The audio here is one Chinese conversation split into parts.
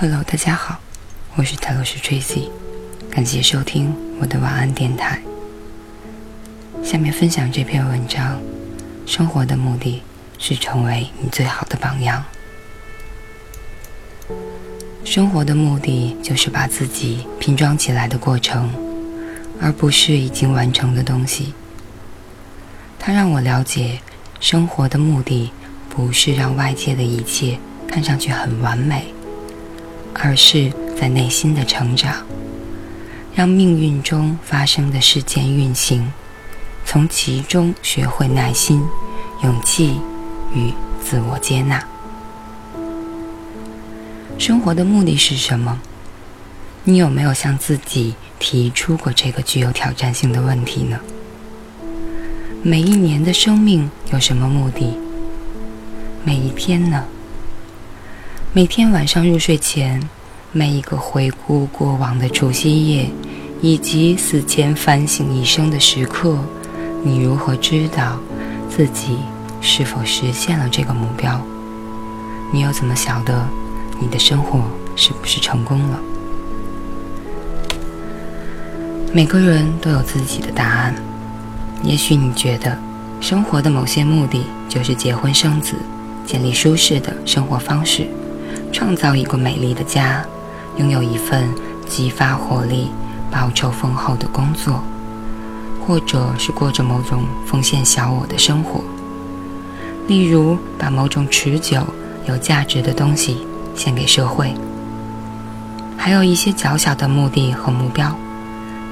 Hello，大家好，我是泰罗斯 Tracy，感谢收听我的晚安电台。下面分享这篇文章：生活的目的是成为你最好的榜样。生活的目的就是把自己拼装起来的过程，而不是已经完成的东西。它让我了解，生活的目的不是让外界的一切看上去很完美。而是在内心的成长，让命运中发生的事件运行，从其中学会耐心、勇气与自我接纳。生活的目的是什么？你有没有向自己提出过这个具有挑战性的问题呢？每一年的生命有什么目的？每一天呢？每天晚上入睡前，每一个回顾过往的除夕夜，以及死前反省一生的时刻，你如何知道自己是否实现了这个目标？你又怎么晓得你的生活是不是成功了？每个人都有自己的答案。也许你觉得生活的某些目的就是结婚生子，建立舒适的生活方式。创造一个美丽的家，拥有一份激发活力、报酬丰厚的工作，或者是过着某种奉献小我的生活，例如把某种持久、有价值的东西献给社会。还有一些较小的目的和目标，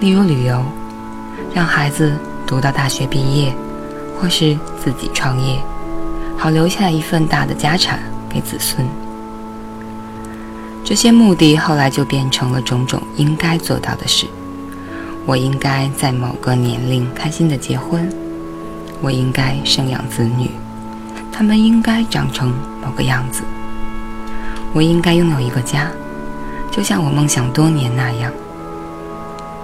例如旅游，让孩子读到大学毕业，或是自己创业，好留下一份大的家产给子孙。这些目的后来就变成了种种应该做到的事。我应该在某个年龄开心的结婚，我应该生养子女，他们应该长成某个样子。我应该拥有一个家，就像我梦想多年那样。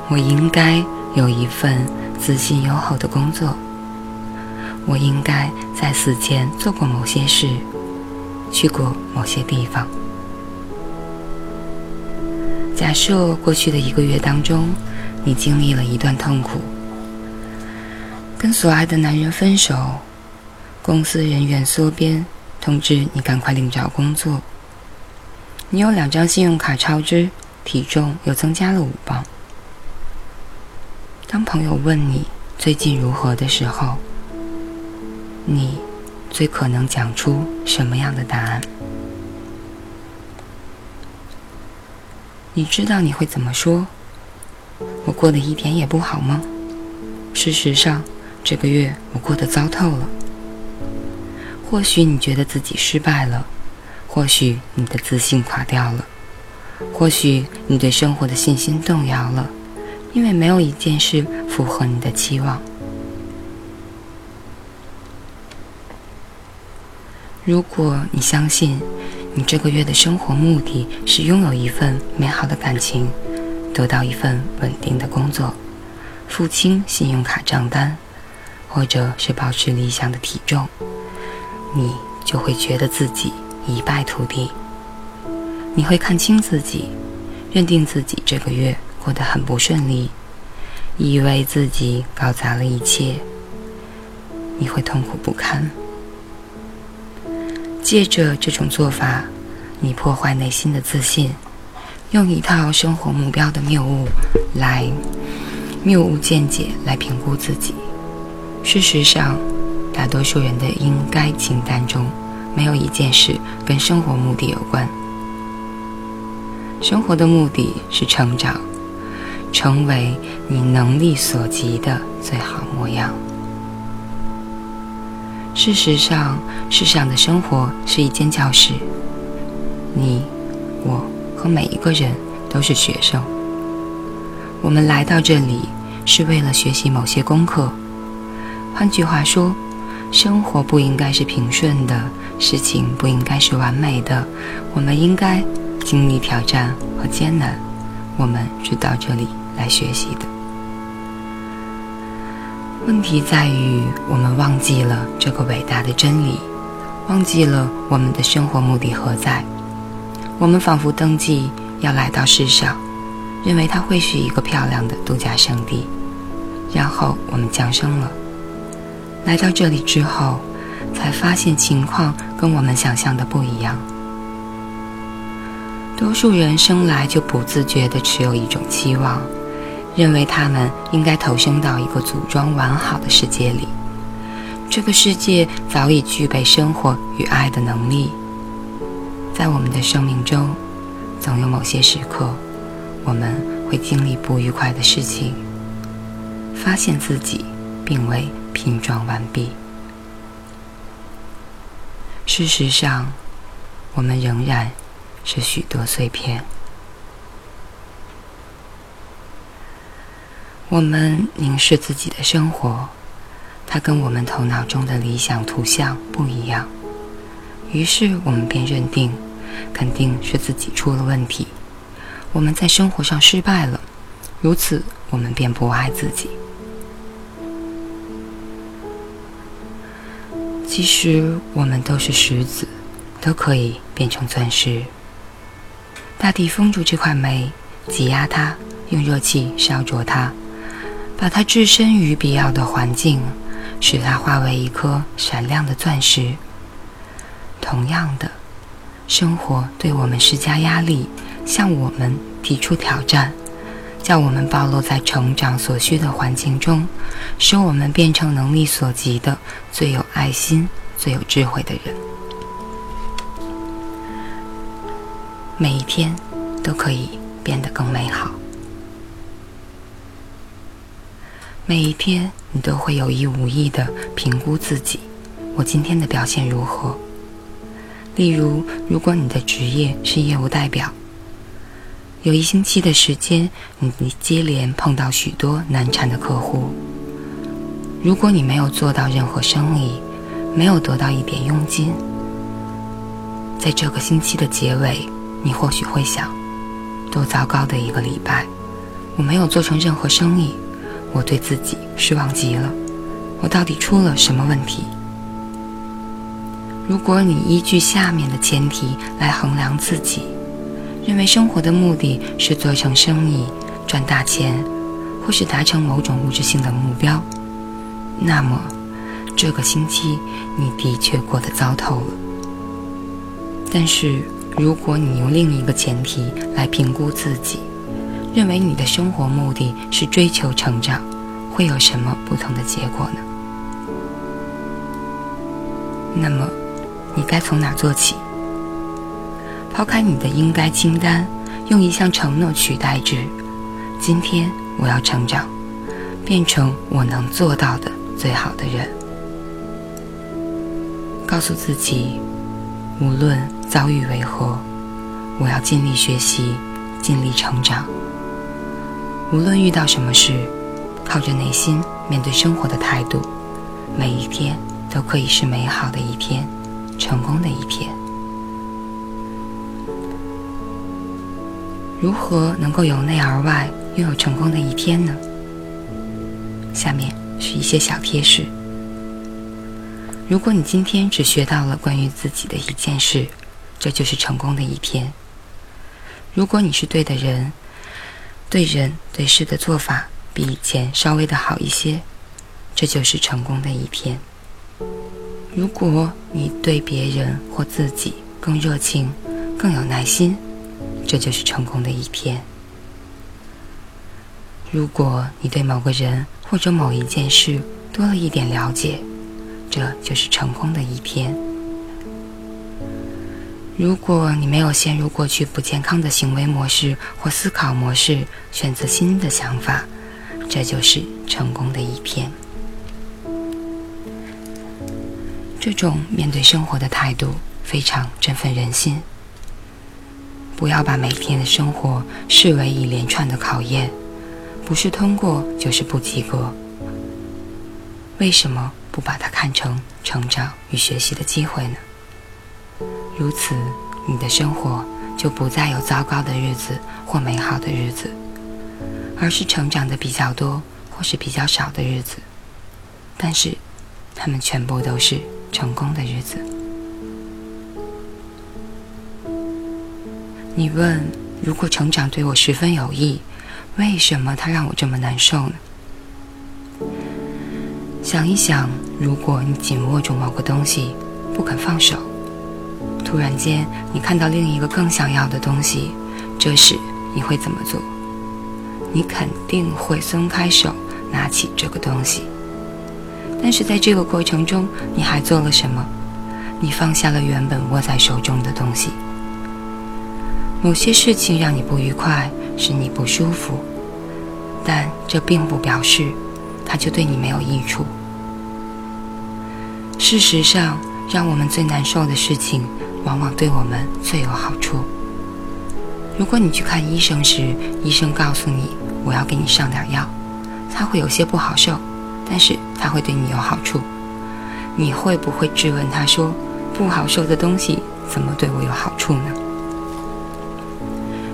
我应该有一份自信优厚的工作。我应该在死前做过某些事，去过某些地方。假设过去的一个月当中，你经历了一段痛苦，跟所爱的男人分手，公司人员缩编，通知你赶快另找工作。你有两张信用卡超支，体重又增加了五磅。当朋友问你最近如何的时候，你最可能讲出什么样的答案？你知道你会怎么说？我过得一点也不好吗？事实上，这个月我过得糟透了。或许你觉得自己失败了，或许你的自信垮掉了，或许你对生活的信心动摇了，因为没有一件事符合你的期望。如果你相信，你这个月的生活目的是拥有一份美好的感情，得到一份稳定的工作，付清信用卡账单，或者是保持理想的体重，你就会觉得自己一败涂地。你会看清自己，认定自己这个月过得很不顺利，以为自己搞砸了一切。你会痛苦不堪。借着这种做法，你破坏内心的自信，用一套生活目标的谬误来谬误见解来评估自己。事实上，大多数人的应该清单中没有一件事跟生活目的有关。生活的目的是成长，成为你能力所及的最好模样。事实上，世上的生活是一间教室。你、我和每一个人都是学生。我们来到这里是为了学习某些功课。换句话说，生活不应该是平顺的，事情不应该是完美的。我们应该经历挑战和艰难。我们是到这里来学习的。问题在于，我们忘记了这个伟大的真理，忘记了我们的生活目的何在。我们仿佛登记要来到世上，认为它会是一个漂亮的度假胜地，然后我们降生了。来到这里之后，才发现情况跟我们想象的不一样。多数人生来就不自觉地持有一种期望，认为他们应该投生到一个组装完好的世界里，这个世界早已具备生活与爱的能力。在我们的生命中，总有某些时刻，我们会经历不愉快的事情，发现自己并未拼装完毕。事实上，我们仍然是许多碎片。我们凝视自己的生活，它跟我们头脑中的理想图像不一样。于是我们便认定，肯定是自己出了问题，我们在生活上失败了，如此我们便不爱自己。其实我们都是石子，都可以变成钻石。大地封住这块煤，挤压它，用热气烧灼它，把它置身于必要的环境，使它化为一颗闪亮的钻石。同样的，生活对我们施加压力，向我们提出挑战，叫我们暴露在成长所需的环境中，使我们变成能力所及的最有爱心、最有智慧的人。每一天都可以变得更美好，每一天你都会有意无意的评估自己：我今天的表现如何？例如，如果你的职业是业务代表，有一星期的时间，你接连碰到许多难缠的客户。如果你没有做到任何生意，没有得到一点佣金，在这个星期的结尾，你或许会想：多糟糕的一个礼拜！我没有做成任何生意，我对自己失望极了。我到底出了什么问题？如果你依据下面的前提来衡量自己，认为生活的目的是做成生意、赚大钱，或是达成某种物质性的目标，那么这个星期你的确过得糟透了。但是，如果你用另一个前提来评估自己，认为你的生活目的是追求成长，会有什么不同的结果呢？那么。你该从哪做起？抛开你的应该清单，用一项承诺取代之。今天我要成长，变成我能做到的最好的人。告诉自己，无论遭遇为何，我要尽力学习，尽力成长。无论遇到什么事，靠着内心面对生活的态度，每一天都可以是美好的一天。成功的一天，如何能够由内而外拥有成功的一天呢？下面是一些小贴士。如果你今天只学到了关于自己的一件事，这就是成功的一天。如果你是对的人，对人对事的做法比以前稍微的好一些，这就是成功的一天。如果你对别人或自己更热情、更有耐心，这就是成功的一天。如果你对某个人或者某一件事多了一点了解，这就是成功的一天。如果你没有陷入过去不健康的行为模式或思考模式，选择新的想法，这就是成功的一天。这种面对生活的态度非常振奋人心。不要把每天的生活视为一连串的考验，不是通过就是不及格。为什么不把它看成成长与学习的机会呢？如此，你的生活就不再有糟糕的日子或美好的日子，而是成长的比较多或是比较少的日子。但是，他们全部都是。成功的日子。你问：如果成长对我十分有益，为什么它让我这么难受呢？想一想，如果你紧握住某个东西不肯放手，突然间你看到另一个更想要的东西，这时你会怎么做？你肯定会松开手，拿起这个东西。但是在这个过程中，你还做了什么？你放下了原本握在手中的东西。某些事情让你不愉快，使你不舒服，但这并不表示它就对你没有益处。事实上，让我们最难受的事情，往往对我们最有好处。如果你去看医生时，医生告诉你我要给你上点药，他会有些不好受，但是他会对你有好处。你会不会质问他说，不好受的东西怎么对我有好处呢？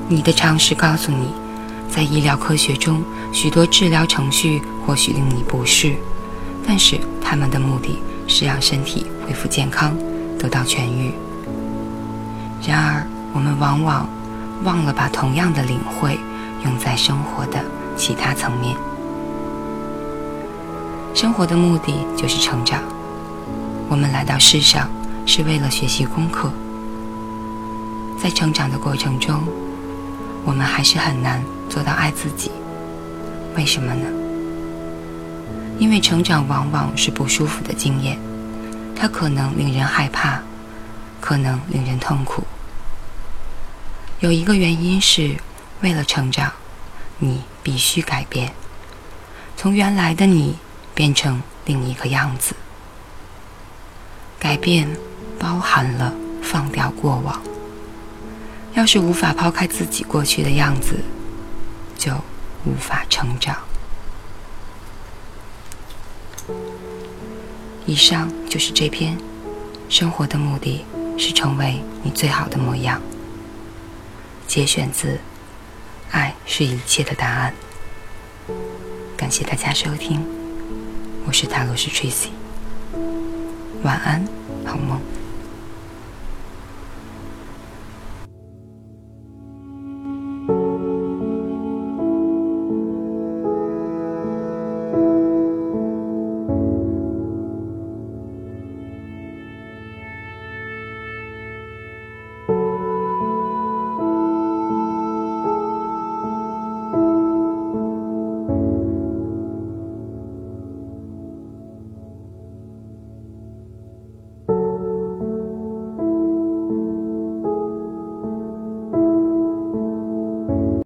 你的常识告诉你，在医疗科学中，许多治疗程序或许令你不适，但是他们的目的是让身体恢复健康，得到痊愈。然而，我们往往忘了把同样的领会用在生活的其他层面。生活的目的就是成长。我们来到世上是为了学习功课，在成长的过程中。我们还是很难做到爱自己，为什么呢？因为成长往往是不舒服的经验，它可能令人害怕，可能令人痛苦。有一个原因是，为了成长，你必须改变，从原来的你变成另一个样子。改变包含了放掉过往。要是无法抛开自己过去的样子，就无法成长。以上就是这篇。生活的目的是成为你最好的模样。节选自《爱是一切的答案》。感谢大家收听，我是塔罗斯 Tracy。晚安，好梦。